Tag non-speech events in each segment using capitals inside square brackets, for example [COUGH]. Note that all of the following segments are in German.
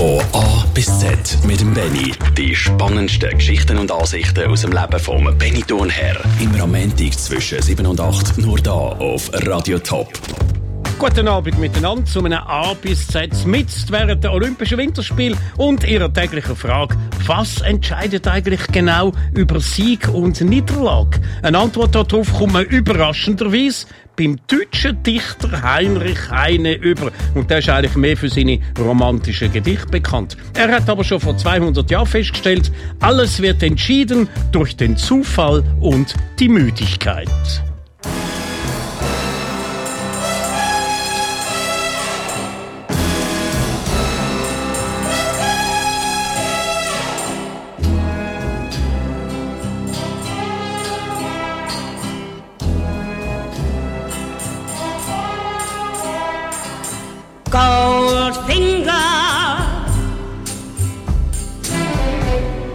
Von A bis Z mit dem Benny. Die spannendsten Geschichten und Ansichten aus dem Leben vom Benny Thurnherr. Immer am Montag zwischen 7 und 8 nur da auf Radio Top. Guten Abend miteinander zu einem A bis Z mit während der Olympischen Winterspiele und ihrer täglichen Frage, was entscheidet eigentlich genau über Sieg und Niederlage? Eine Antwort darauf kommt man überraschenderweise beim deutschen Dichter Heinrich Heine über. Und der ist eigentlich mehr für seine romantischen Gedichte bekannt. Er hat aber schon vor 200 Jahren festgestellt, alles wird entschieden durch den Zufall und die Müdigkeit. Goldfinger.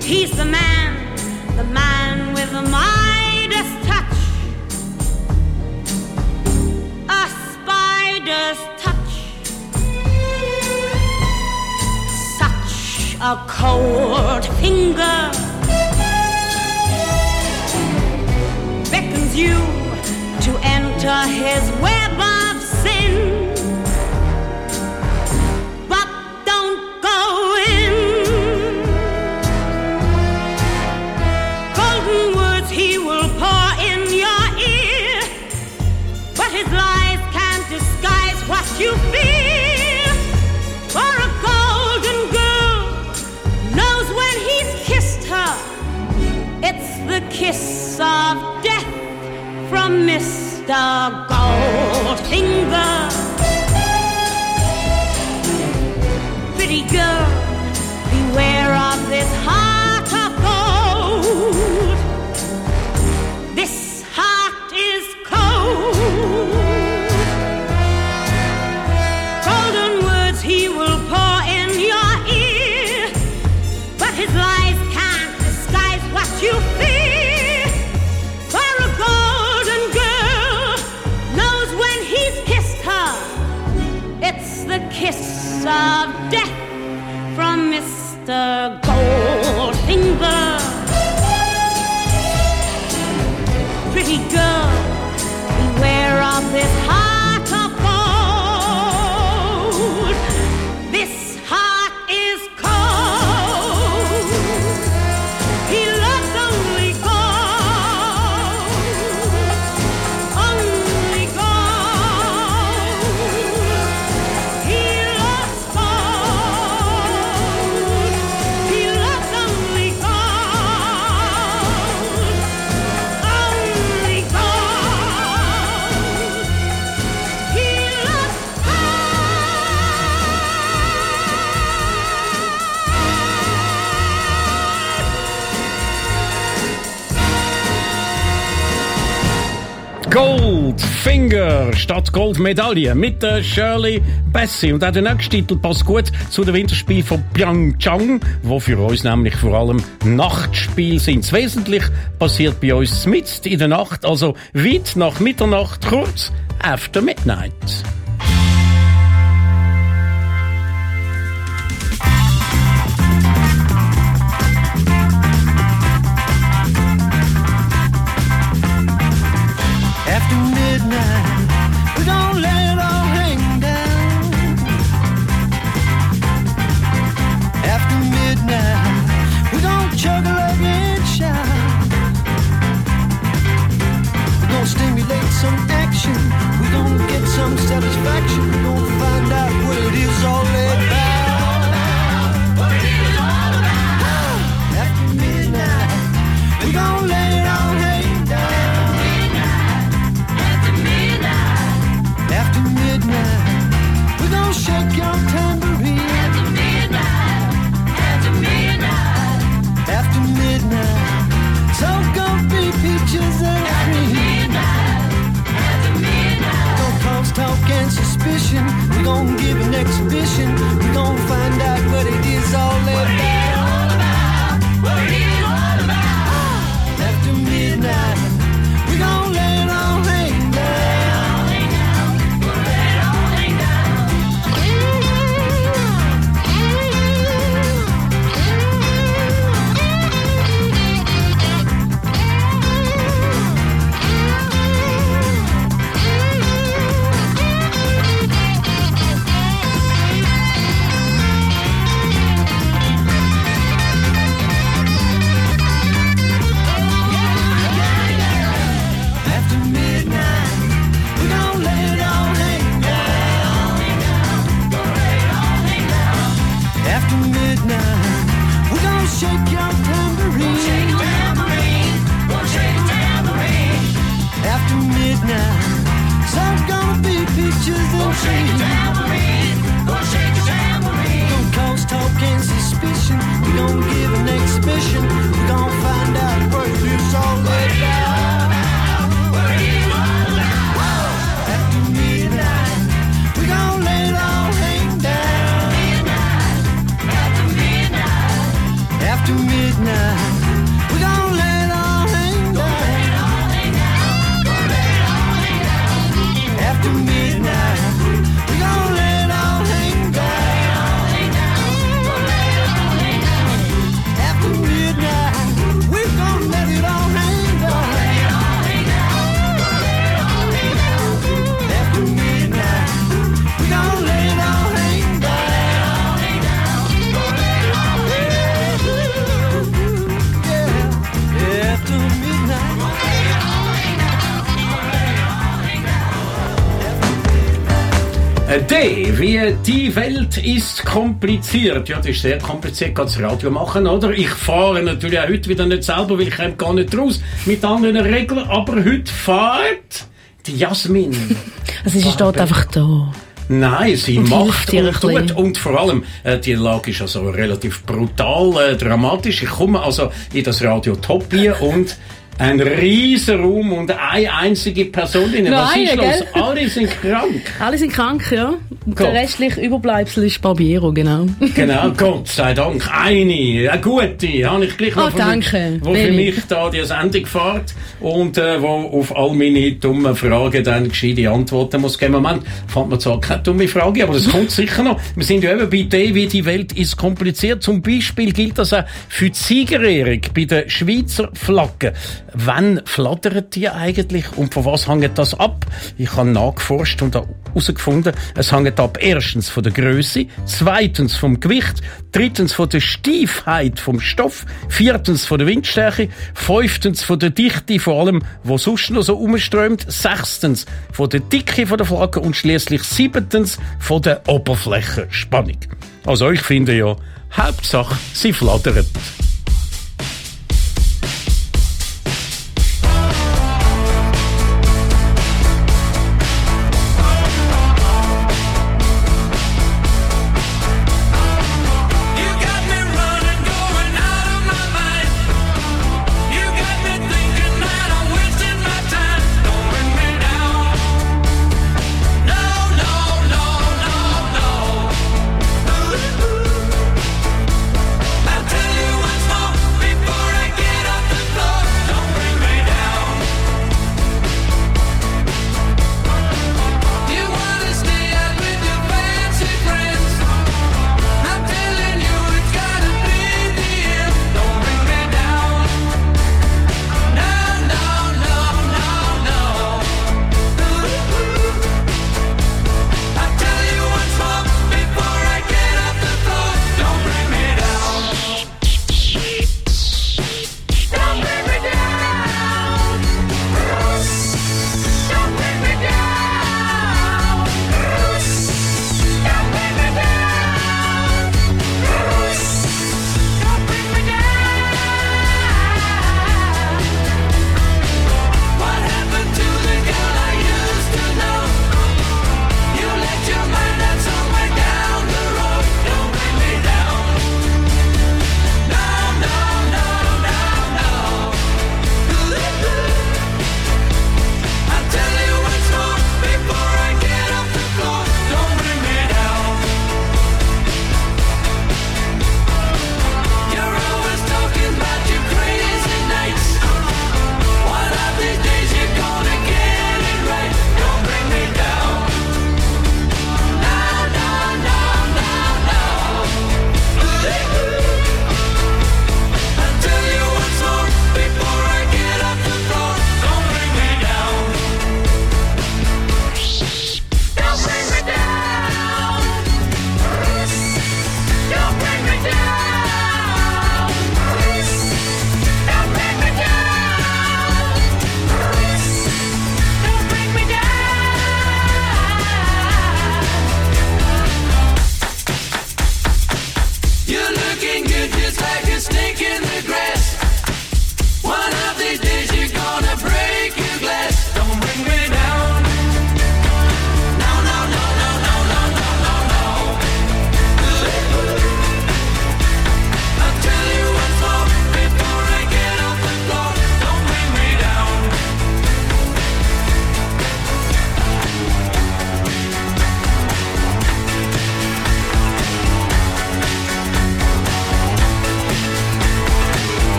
He's the man, the man with the Midas touch. A spider's touch. Such a cold finger beckons you to enter his web the Goldmedaille mit der Shirley Bassey. Und auch der nächste Titel passt gut zu den Winterspielen von Pyeongchang, wo für uns nämlich vor allem Nachtspiele sind. Das Wesentliche passiert bei uns mitten in der Nacht, also weit nach Mitternacht, kurz after midnight. Die Welt ist kompliziert. Ja, das ist sehr kompliziert, gerade das Radio machen, oder? Ich fahre natürlich auch heute wieder nicht selber, weil ich komme gar nicht raus mit anderen Regeln, aber heute fährt die Jasmin. [LAUGHS] Also sie steht einfach da. Nein, sie Und macht und tut. Und vor allem, äh, die Lage ist also relativ brutal, äh, dramatisch. Ich komme also in das Radio Top hier und ein riesen Raum und eine einzige Person drin. Was Nein, ist los? gell? Alle sind krank. Alle sind krank, ja. Und Gut. der restliche Überbleibsel ist Barbiero, genau. Genau, Gott sei Dank. Eine, eine gute, habe ich gleich noch Ah, von- danke. Wo für mich da die Sendung fährt und äh, wo auf all meine dummen Fragen dann gescheite Antworten muss geben. Moment, fand man zwar keine dumme Frage, aber das [LAUGHS] kommt sicher noch. Wir sind ja eben bei dem, wie die Welt ist kompliziert. Zum Beispiel gilt das auch für die Siegerehrung bei den Schweizer Flaggen. Wann flattern die eigentlich und von was hängt das ab? Ich habe nachgeforscht und herausgefunden, es hängt ab erstens von der Größe, zweitens vom Gewicht, drittens von der Steifheit vom Stoff, viertens von der Windstärke, fünftens von der Dichte, vor allem, wo sonst noch so umströmt, sechstens von der Dicke der Flagge und schließlich siebtens von der Oberflächenspannung. Also ich finde ja, Hauptsache, sie flattern.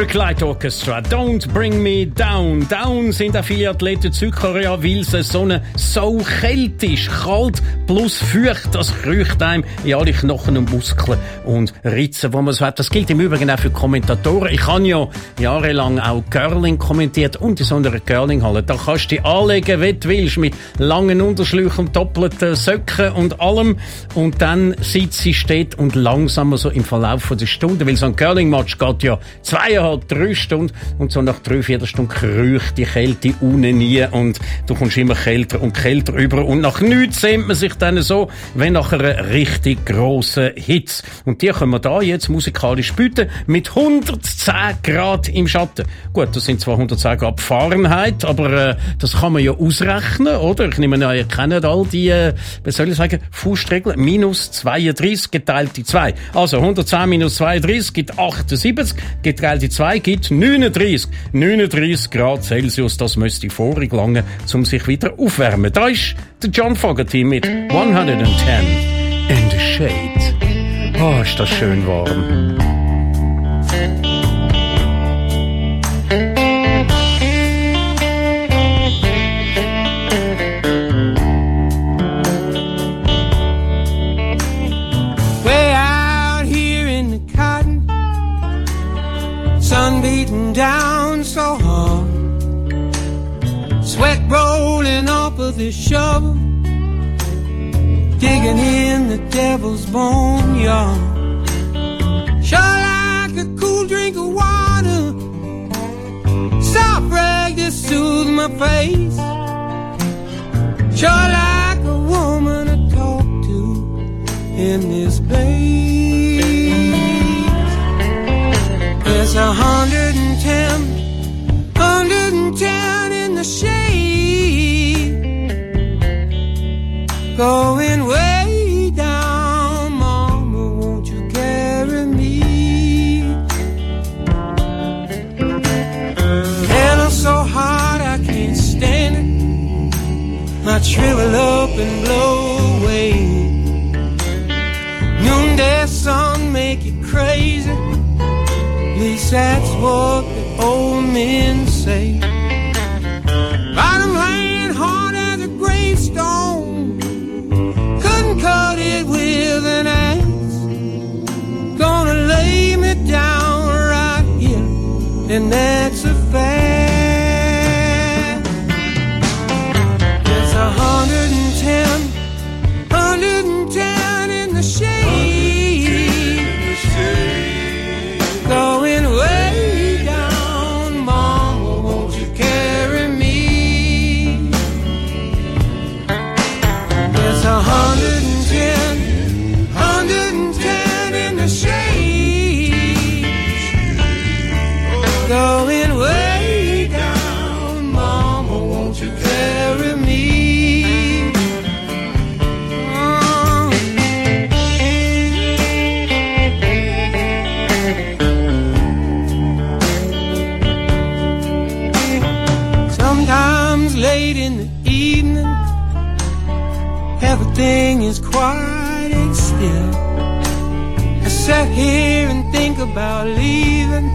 Electric Light Orchestra, Don't Bring Me Down. Down sind auch viele Athleten Südkorea, weil es so eine so kalt ist. Kalt plus feucht, das kriecht einem in alle Knochen und Muskeln und Ritzen, wo man so hat. Das gilt im Übrigen auch für Kommentatoren. Ich habe ja jahrelang auch Curling kommentiert und in so einer Curlinghalle. Da kannst du dich anlegen, wie du willst, mit langen Unterschläuchen, doppelten Söcken und allem. Und dann sitzt sie steht und langsam so im Verlauf der Stunde, weil so ein Curling-Match geht ja zweieinhalb, drei Stunden und so nach drei, vier Stunden kriecht die Kälte unten nie und du kommst immer kälter und kälter über und nach nichts sehnt man sich dann so, wenn nach einer richtig grossen Hitze. Und die können wir da jetzt musikalisch bieten mit 110 Grad im Schatten. Gut, das sind zwar 110 Grad Fahrenheit, aber äh, das kann man ja ausrechnen, oder? Ich nehme an, ihr kennt all die, äh, wie soll ich sagen, Faustregel, minus 32 geteilt durch 2. Also 110 minus 32 gibt 78, geteilt durch 2 gibt 39. 39 Grad Celsius, das müsste vorig lange, um sich wieder aufwärmen. Da ist der John Fogerty mit 110 in the Shade. Oh, ist das schön warm. Rolling off of the shovel, digging in the devil's boneyard. Sure like a cool drink of water, soft rag to soothe my face. Sure like a woman to talk to in this place. It's a hundred and ten, hundred and ten in the shade, Oh. About leaving.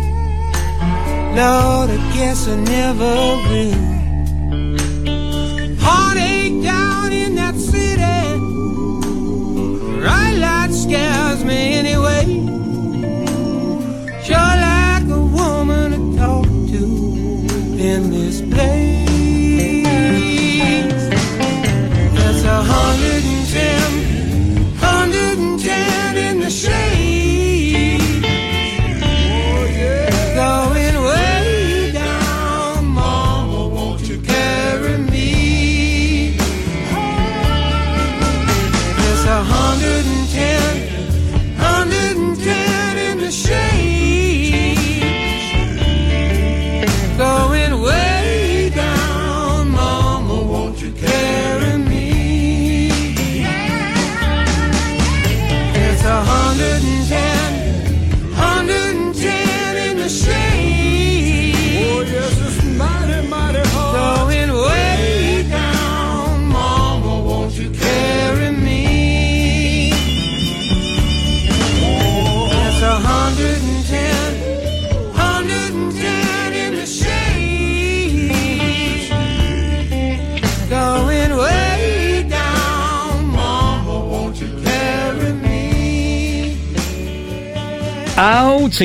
Lord, I guess I never will.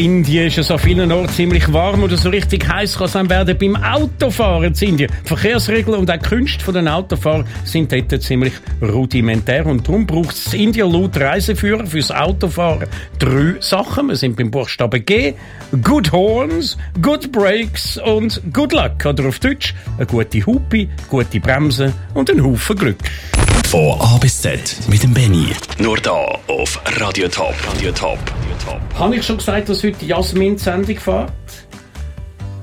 In Indien ist es an vielen Orten ziemlich warm oder so richtig heiß kann es dann werden beim Autofahren in Indien. Die Verkehrsregeln und auch die Künste der Autofahrer sind dort ziemlich rudimentär und darum braucht es in Indien laut Reiseführer fürs Autofahren drei Sachen. Wir sind beim Buchstaben G. Good Horns, Good Brakes und Good Luck. Oder auf Deutsch eine gute Hupe, gute Bremsen und ein Haufen Glück. Von A bis Z mit dem Benny. Nur da auf Radio Top. Radio Top. Top. Habe ich schon gesagt, dass heute Jasmin die Sendung fährt?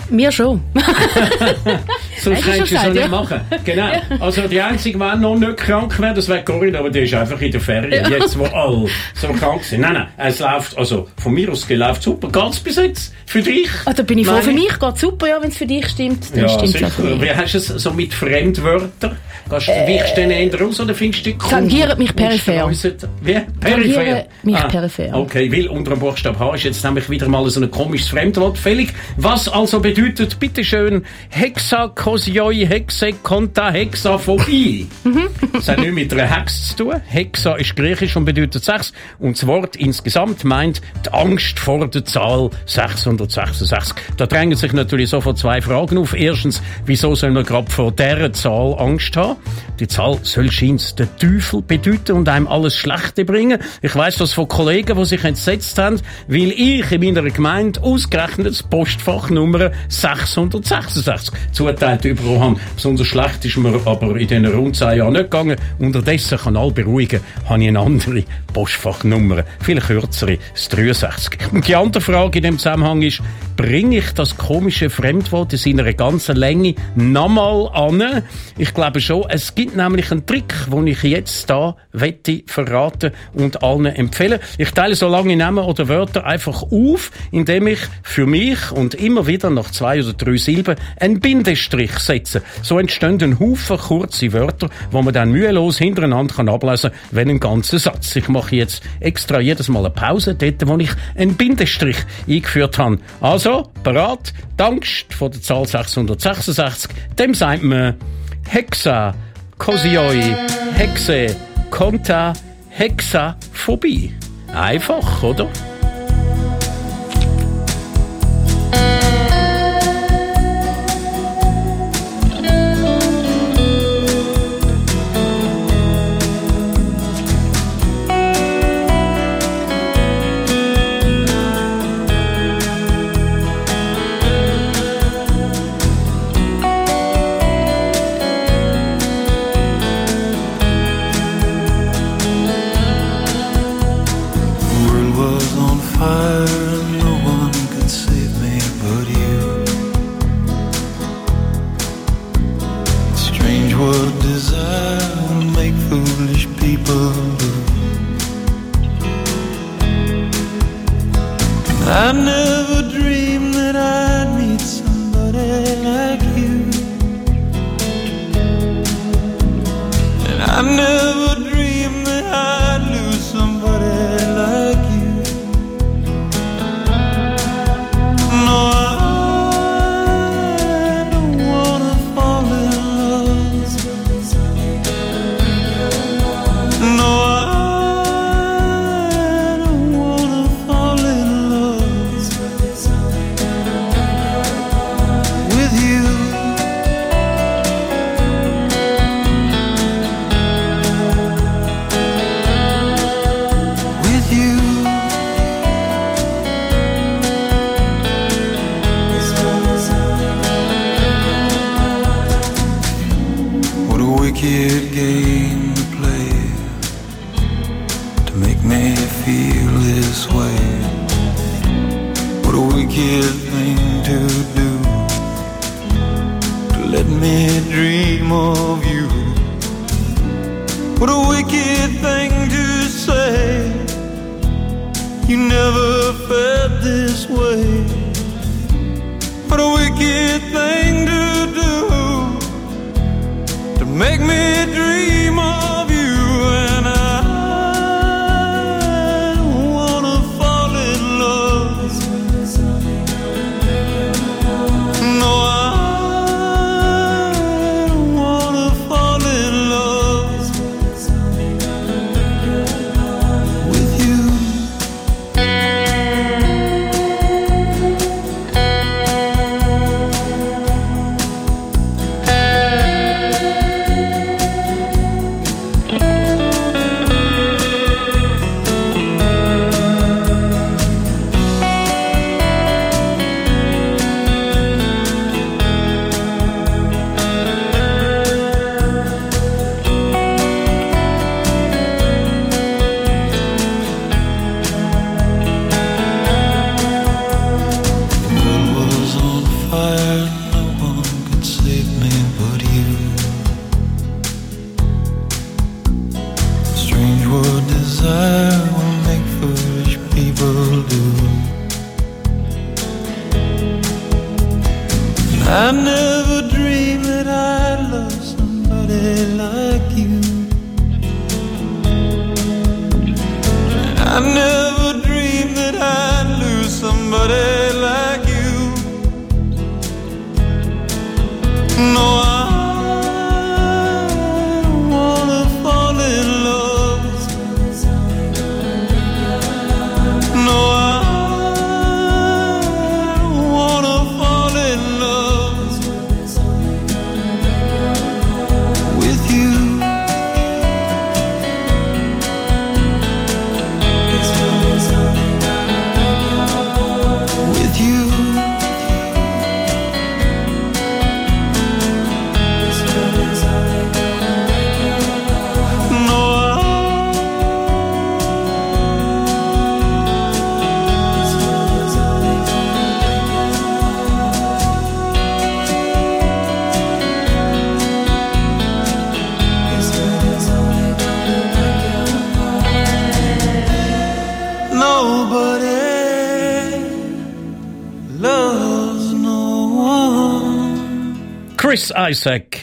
Mir schon. [LAUGHS] Sonst du kannst du es nicht ja? machen. Genau. [LAUGHS] Also die einzige, die noch nicht krank wäre, das wäre Corinne, aber die ist einfach in der Ferien, jetzt wo alle so krank sind. Nein, nein, es läuft, also von mir aus läuft super. Geht's bis jetzt? Für dich? Ah, da bin ich froh. Für mich geht super, ja, wenn es für dich stimmt. Dann Ja, stimmt es für mich. Wie hast du es so mit Fremdwörtern? Gehst du wichst du denen eher raus oder findest du die cool? Tangiert mich peripher. Wie? Peripher? mich peripher. Okay, weil unter dem Buchstaben H ist jetzt nämlich wieder mal so ein komisches Fremdwort fällig. Was also bedeutet, bitteschön, Hexakosioi, Hexekonta, Hexaphobie? Das hat nichts mit einer Hex zu tun. Hexa ist griechisch und bedeutet sechs. Und das Wort insgesamt meint die Angst vor der Zahl 666. Da drängen sich natürlich sofort zwei Fragen auf. Erstens, wieso soll man gerade vor dieser Zahl Angst haben? Die Zahl soll scheint den Teufel bedeuten und einem alles Schlechte bringen. Ich weiss das von Kollegen, die sich entsetzt haben, weil ich in meiner Gemeinde ausgerechnet das Postfach Nummer 666 zuteilt bekommen habe. Besonders schlecht ist mir aber in diesen rund zehn Jahren nicht gegangen. Unterdessen kann all beruhigen, habe ich eine andere [LAUGHS] Postfachnummer, viel kürzere, das 63. Und die andere Frage in dem Zusammenhang ist, bringe ich das komische Fremdwort in seiner ganzen Länge nochmal an? Ich glaube schon, es gibt nämlich einen Trick, den ich jetzt da wette verraten und allen empfehlen. Ich teile so lange Namen oder Wörter einfach auf, indem ich für mich und immer wieder nach zwei oder drei Silben einen Bindestrich setze. So entstehen ein Haufen kurze Wörter, wo man dann mühelos hintereinander kann ablesen kann, wenn ein ganzer Satz. Ich mache jetzt extra jedes Mal eine Pause, dort, wo ich einen Bindestrich eingeführt habe. Also, parat, die Angst vor der Zahl 666, dem sagt man Hexa, Kosioi, Hexe, Konta, Hexaphobie. Einfach, oder? I knew.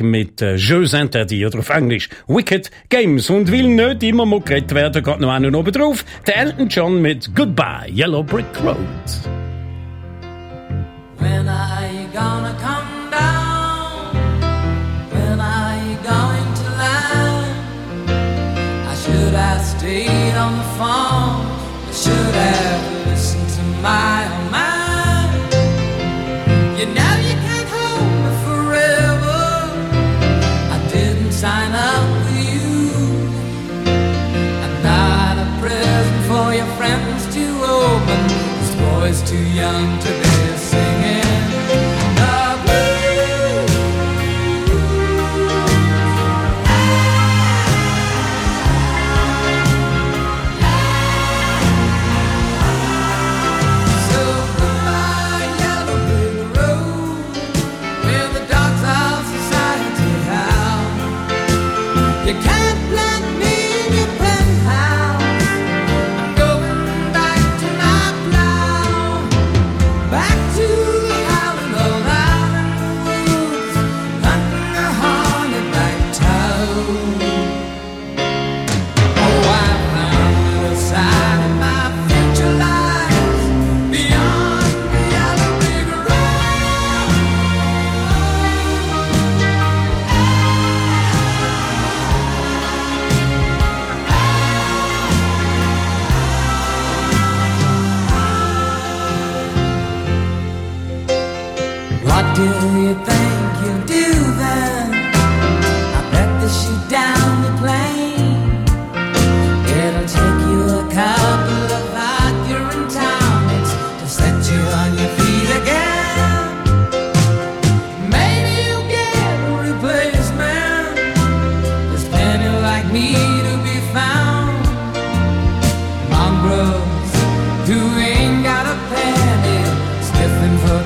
Mit äh, Jeux interdits oder auf Englisch Wicked Games und will nicht immer mal geredet werden, geht noch einen oben drauf. Der Elton John mit Goodbye Yellow Brick Road. When are you gonna come down? When are you going to land? I should have stayed on the phone. I should have listened to my too young to be.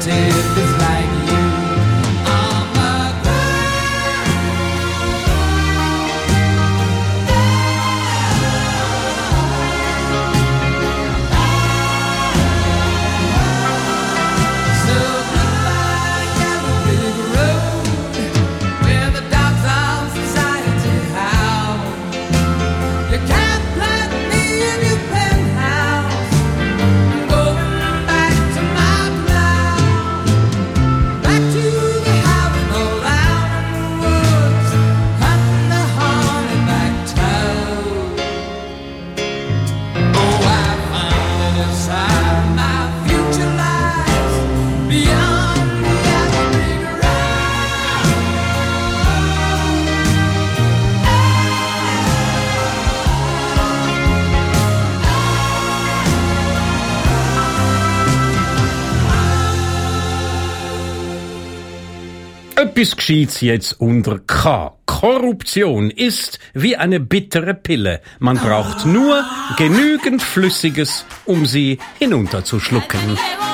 see. steht's jetzt unter K. Korruption ist wie eine bittere Pille. Man braucht nur genügend Flüssiges, um sie hinunterzuschlucken. Ah.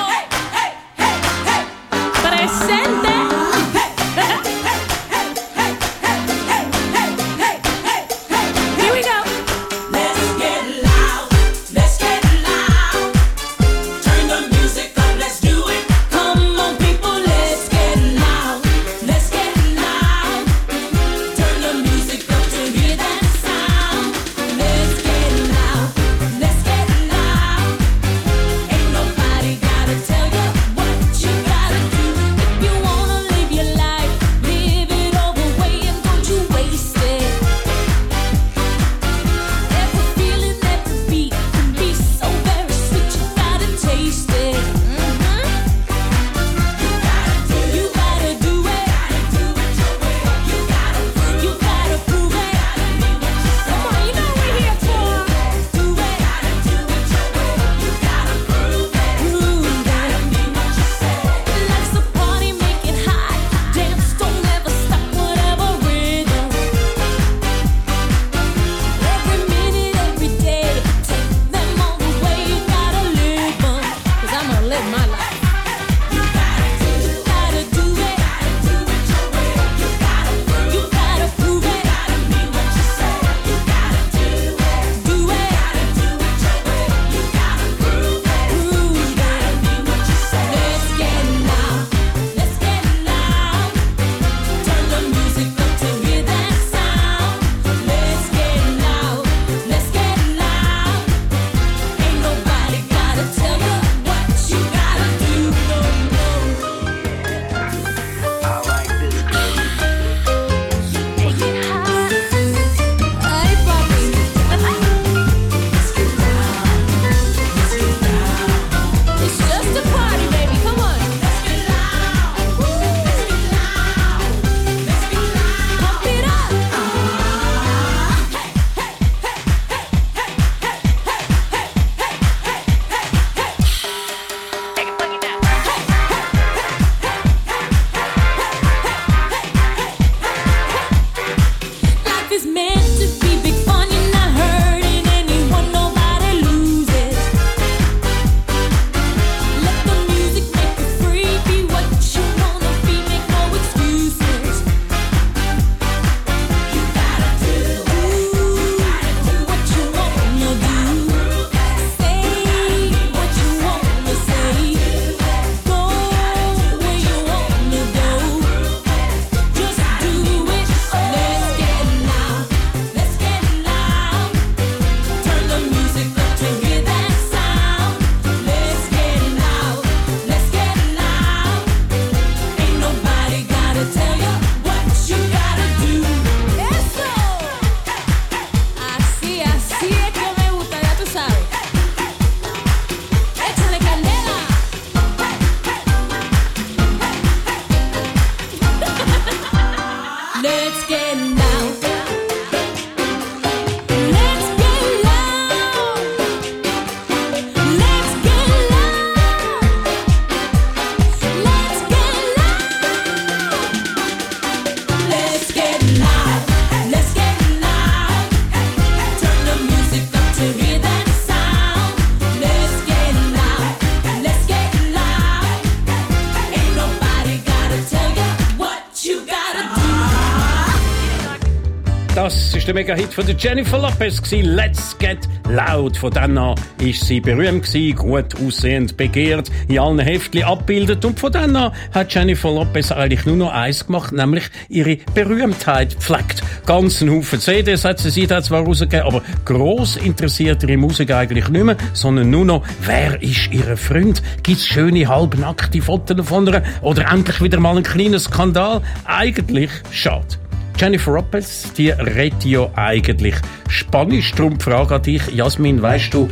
der Mega-Hit von Jennifer Lopez gewesen. Let's Get Loud. Von dann an ist sie berühmt gewesen, gut aussehend, begehrt, in allen Heftchen abbildet und von dann an hat Jennifer Lopez eigentlich nur noch eins gemacht, nämlich ihre Berühmtheit pflegt. Ganzen Haufen CDs hat sie sich da zwar rausgegeben, aber gross interessiert ihre Musik eigentlich nicht mehr, sondern nur noch, wer ist ihre Freund? Gibt's schöne halbnackte Fotos von ihr? Oder endlich wieder mal einen kleinen Skandal? Eigentlich schade. Jennifer Roppels, die redet ja eigentlich Spanisch. Darum frage an dich, Jasmin, weißt du,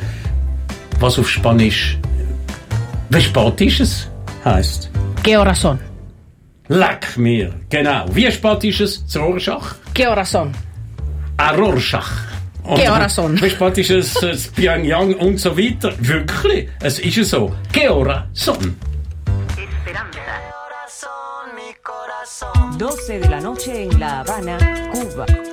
was auf Spanisch «Wie spät ist es?» heisst? «Qué son?» Leck mir, genau. Wie spät ist es zu Rorschach? «Qué hora son?» «A Rorschach». «Qué hora son?» Wie spät ist es zu Pyongyang und so weiter? Wirklich, es ist so. «Qué hora son?» 12 de la noche en La Habana, Cuba.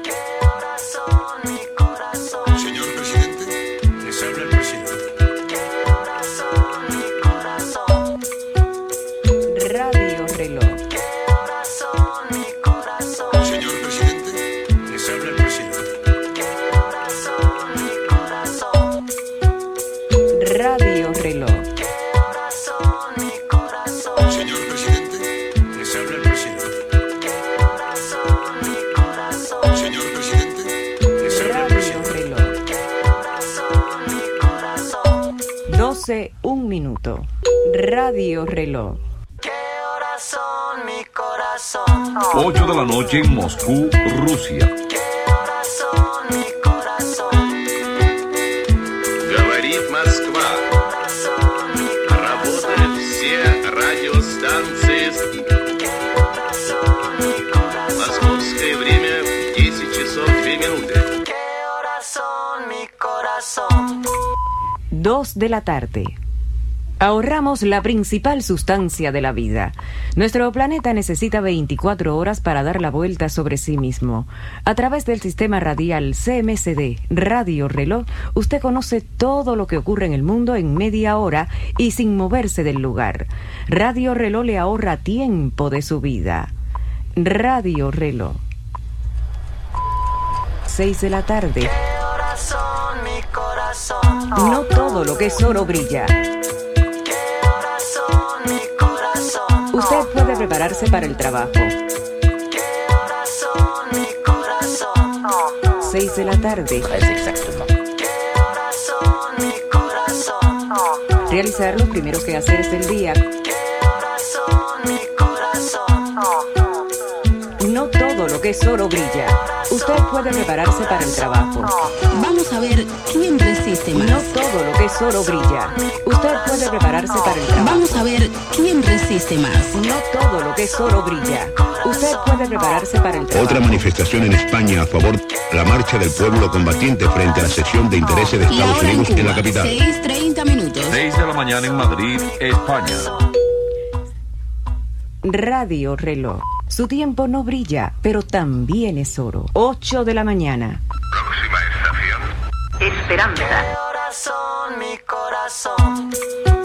un minuto. Radio Reloj. 8 de la noche en Moscú, Rusia. Говорит Москва. Работают все радиостанции. Московское время 10 часов 2 минуты. 2 de la tarde. Ahorramos la principal sustancia de la vida. Nuestro planeta necesita 24 horas para dar la vuelta sobre sí mismo. A través del sistema radial CMCD Radio Reloj, usted conoce todo lo que ocurre en el mundo en media hora y sin moverse del lugar. Radio Reloj le ahorra tiempo de su vida. Radio Reloj. 6 de la tarde. No todo lo que es oro brilla. Prepararse para el trabajo. 6 de la tarde. Realizar los primeros quehaceres del día. Que es oro brilla. Usted puede prepararse para el trabajo. Vamos a ver quién resiste más. No todo lo que es oro brilla. Usted puede prepararse para el trabajo. Vamos a ver quién resiste más. No todo lo que es oro brilla. Usted puede prepararse para el trabajo. Otra manifestación en España a favor de la marcha del pueblo combatiente frente a la sección de intereses de Estados en Unidos en la capital. 6.30 minutos. 6 de la mañana en Madrid, España. Radio Reloj. Su tiempo no brilla, pero también es oro. 8 de la mañana. Esperanza. mi corazón. Señor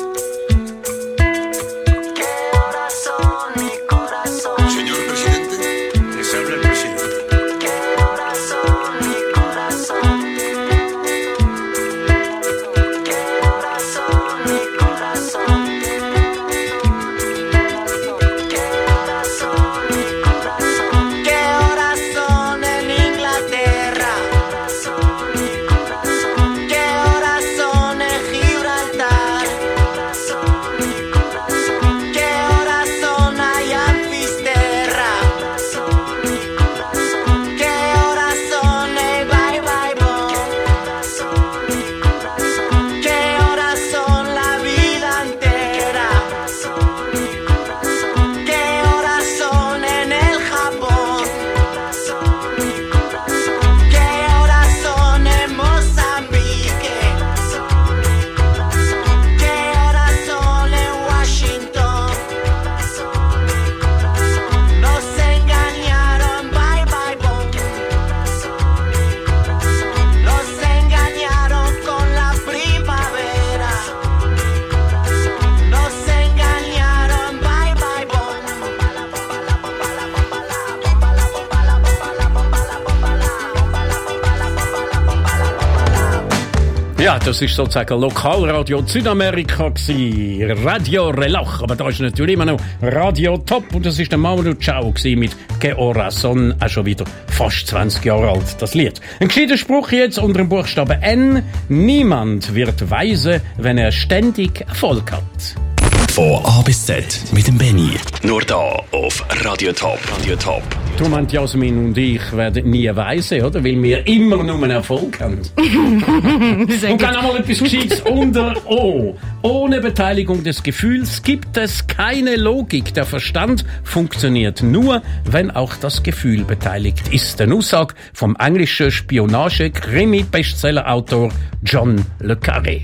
das ist sozusagen Lokalradio Südamerika gsi, Radio Relach, aber da ist natürlich immer noch Radio Top und das ist der Mauro Ciao gsi mit Que Son, auch schon wieder fast 20 Jahre alt, das Lied. Ein gescheiter Spruch jetzt unter dem Buchstaben N, niemand wird weise, wenn er ständig Erfolg hat. Von A bis Z mit dem Benny. Nur da auf Radio Top. Radio Top. Meint Jasmin und ich werden nie weise, oder? Weil wir immer nur einen Erfolg haben. [LAUGHS] Und dann einmal etwas Gescheites unter O. Ohne Beteiligung des Gefühls gibt es keine Logik. Der Verstand funktioniert nur, wenn auch das Gefühl beteiligt ist. Eine Aussage vom englischen Spionage-Krimi-Bestseller-Autor John Le Carré.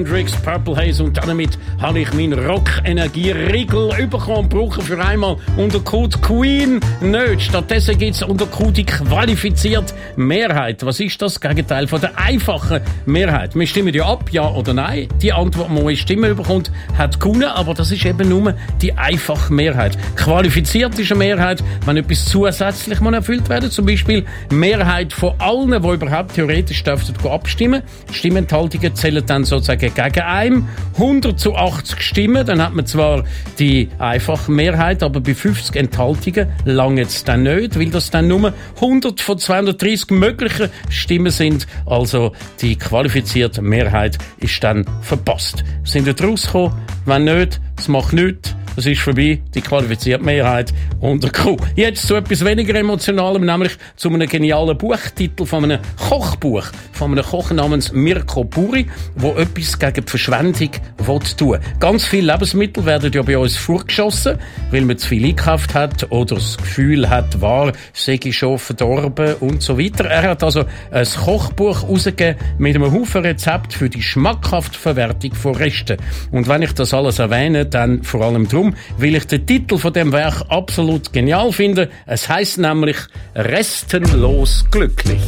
Hendrix, Purple Haze und damit habe ich meinen Rock-Energie-Riegel bekommen, brauche für einmal unter Code Queen nicht. Stattdessen gibt es unter Code die qualifizierte Mehrheit. Was ist das Gegenteil von der einfachen Mehrheit? Wir stimmen ja ab, ja oder nein. Die Antwort, die man Stimme bekommt, hat gewonnen, aber das ist eben nur die einfache Mehrheit. Qualifiziert ist eine Mehrheit, wenn etwas zusätzlich erfüllt werden zum Beispiel Mehrheit von allen, die überhaupt theoretisch dürften abstimmen. Stimmenthaltungen zählen dann sozusagen gegen einen. 100 zu 80 Stimmen, dann hat man zwar die einfache Mehrheit, aber bei 50 Enthaltungen lange es dann nicht, weil das dann nur 100 von 230 möglichen Stimmen sind. Also die qualifizierte Mehrheit ist dann verpasst. Sind wir rausgekommen? Wenn nicht, es macht nichts. Es ist vorbei, die qualifizierte Mehrheit der Crew. Jetzt zu etwas weniger Emotionalem, nämlich zu einem genialen Buchtitel von einem Kochbuch, von einem Koch namens Mirko Puri, wo etwas gegen die Verschwendung will tun Ganz viele Lebensmittel werden ja bei uns vorgeschossen, weil man zu viel eingekauft hat oder das Gefühl hat, war, sei schon verdorben und so weiter. Er hat also ein Kochbuch rausgegeben mit einem Haufen Rezept für die schmackhafte Verwertung von Resten. Und wenn ich das alles erwähne, dann vor allem darum, weil ich den Titel von dem Werk absolut genial finde. Es heißt nämlich Restenlos glücklich.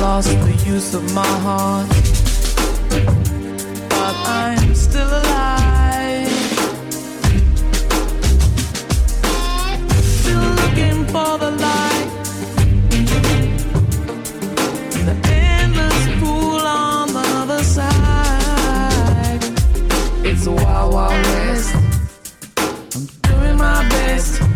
Lost the use of my heart, but I'm still alive. A wild, wild west. I'm doing my best.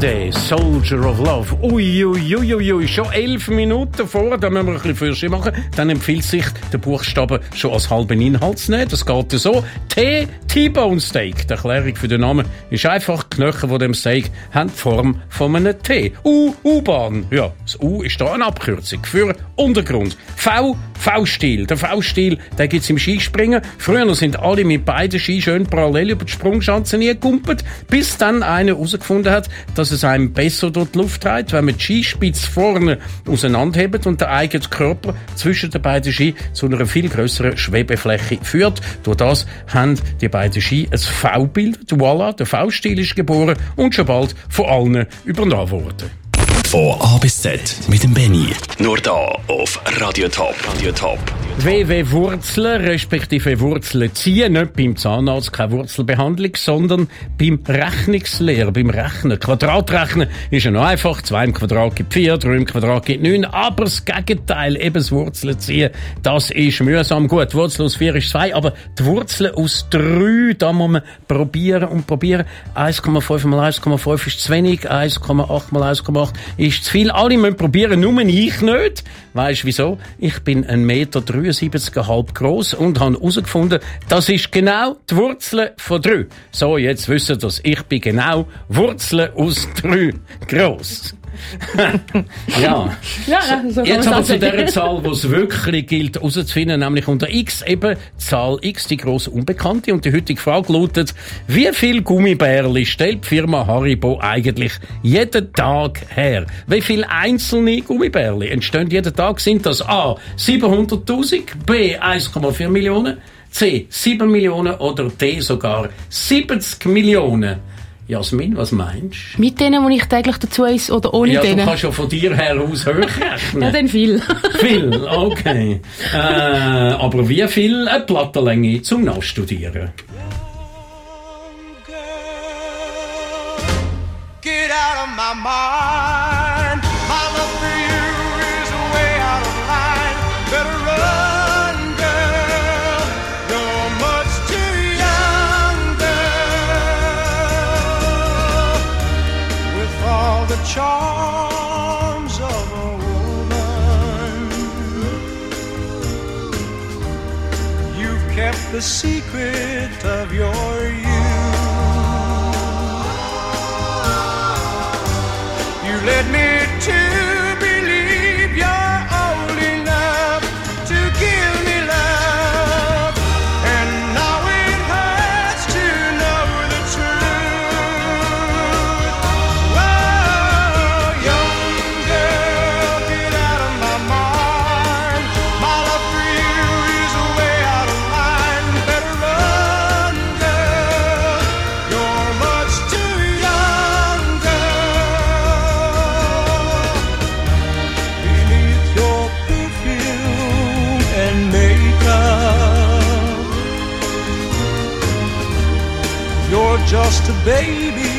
Sade, Soldier of Love. Ui, ui, ui, ui, schon elf Minuten vor, da müssen wir ein bisschen Fürsche machen. Dann empfiehlt sich, den Buchstaben schon als halben Inhalt zu nehmen. Das geht so. T, T-Bone Steak. Die Erklärung für den Namen ist einfach, die Knochen von dem Steak haben die Form von einem T. U, U-Bahn. Ja, das U ist da eine Abkürzung für Untergrund. V, V-Stil. Der V-Stil, den gibt's im Skispringen. Früher sind alle mit beiden Ski schön parallel über die Sprungschanze nie gekumpelt, bis dann einer herausgefunden hat, dass es einem besser durch die Luft treibt, wenn man die Skispitze vorne auseinanderhebt und der eigene Körper zwischen den beiden Ski zu einer viel größeren Schwebefläche führt. Durch das haben die beiden Ski ein V bildet. Voilà, der V-Stil ist geboren und schon bald von allen übernommen worden. Von A bis Z mit dem Benny. Nur da auf Radio Top. Radio Top. WW Wurzeln, respektive Wurzeln ziehen, nicht beim Zahnarzt, keine Wurzelbehandlung, sondern beim Rechnungslehrer, beim Rechnen. Quadratrechnen ist ja noch einfach. 2 im Quadrat gibt 4, 3 im Quadrat gibt 9. Aber das Gegenteil, eben das Wurzeln ziehen, das ist mühsam. Gut, Wurzel aus 4 ist 2, aber die Wurzeln aus 3, da muss man probieren und probieren. 1,5 mal 1,5 ist zu wenig, 1,8 mal 1,8 ist zu viel. Alle müssen probieren, nur ich nicht. Weißt wieso? Ich bin 1,73 Meter halb groß und habe herausgefunden, das ist genau die Wurzel von 3. So, jetzt wissen das. Ich bin genau Wurzel aus 3 groß. Ja. Ja, so Jetzt aber zu der. Zahl, die es wirklich gilt herauszufinden, nämlich unter X eben Zahl X, die grosse Unbekannte. Und die heutige Frage lautet, wie viel Gummibärli stellt die Firma Haribo eigentlich jeden Tag her? Wie viele einzelne Gummibärli entstehen jeden Tag? Sind das A. 700'000, B. 1,4 Millionen, C. 7 Millionen oder D. sogar 70 Millionen? Jasmin, was meinst du? Mit denen, die ich täglich dazu esse oder ohne ja, du denen? kannst ja von dir her aus hochrechnen. [LAUGHS] Ja, dann viel. [LAUGHS] Viel, okay. äh, aber wie viel eine Plattenlänge zum Nachstudieren? Get out of my mind. The secret of your youth. You led me baby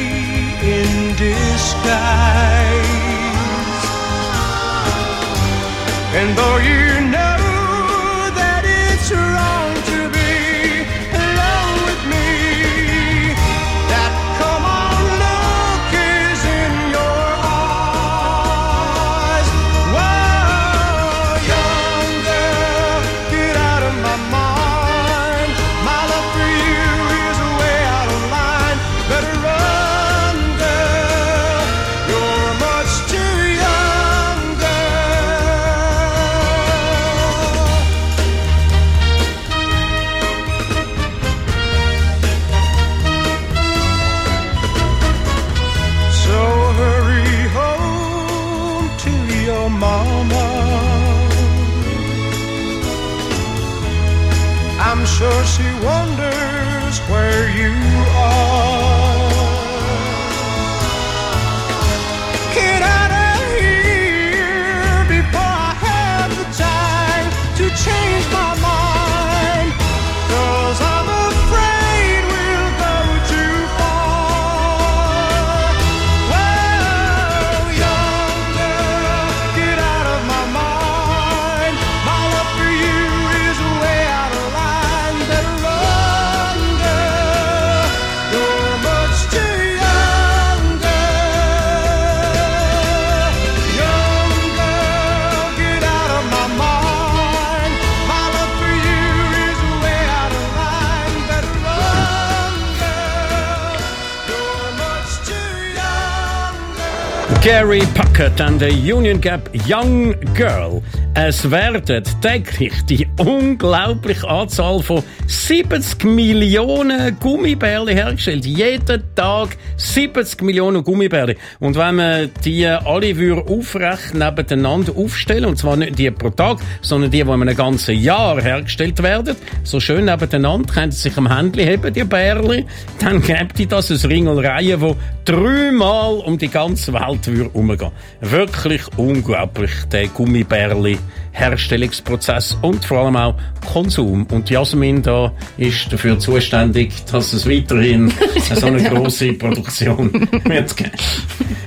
Gary Puckett and der Union Gap Young Girl. Es werden täglich die unglaubliche Anzahl von 70 Millionen Gummibärli hergestellt. Jeden Tag 70 Millionen Gummibärli. Und wenn man die alle aufrecht nebeneinander aufstellen, und zwar nicht die pro Tag, sondern die, die in einem ganzen Jahr hergestellt werden, so schön nebeneinander, können sie sich am Händchen heben, die Bärli, dann gibt die das ein Ringelreihe, wo dreimal um die ganze Welt würde. Wirklich unglaublich, der Gummibärli Herstellungsprozess und vor allem auch Konsum. Und Jasmin da ist dafür zuständig, dass es weiterhin so eine [LAUGHS] große Produktion wird geben.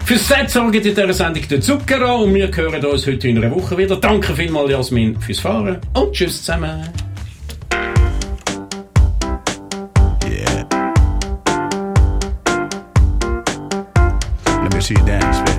Fürs Set sorgen in dieser Sendung der Zucchero und wir hören uns heute in einer Woche wieder. Danke vielmals Jasmin fürs Fahren und tschüss zusammen. Let me see you dance, baby.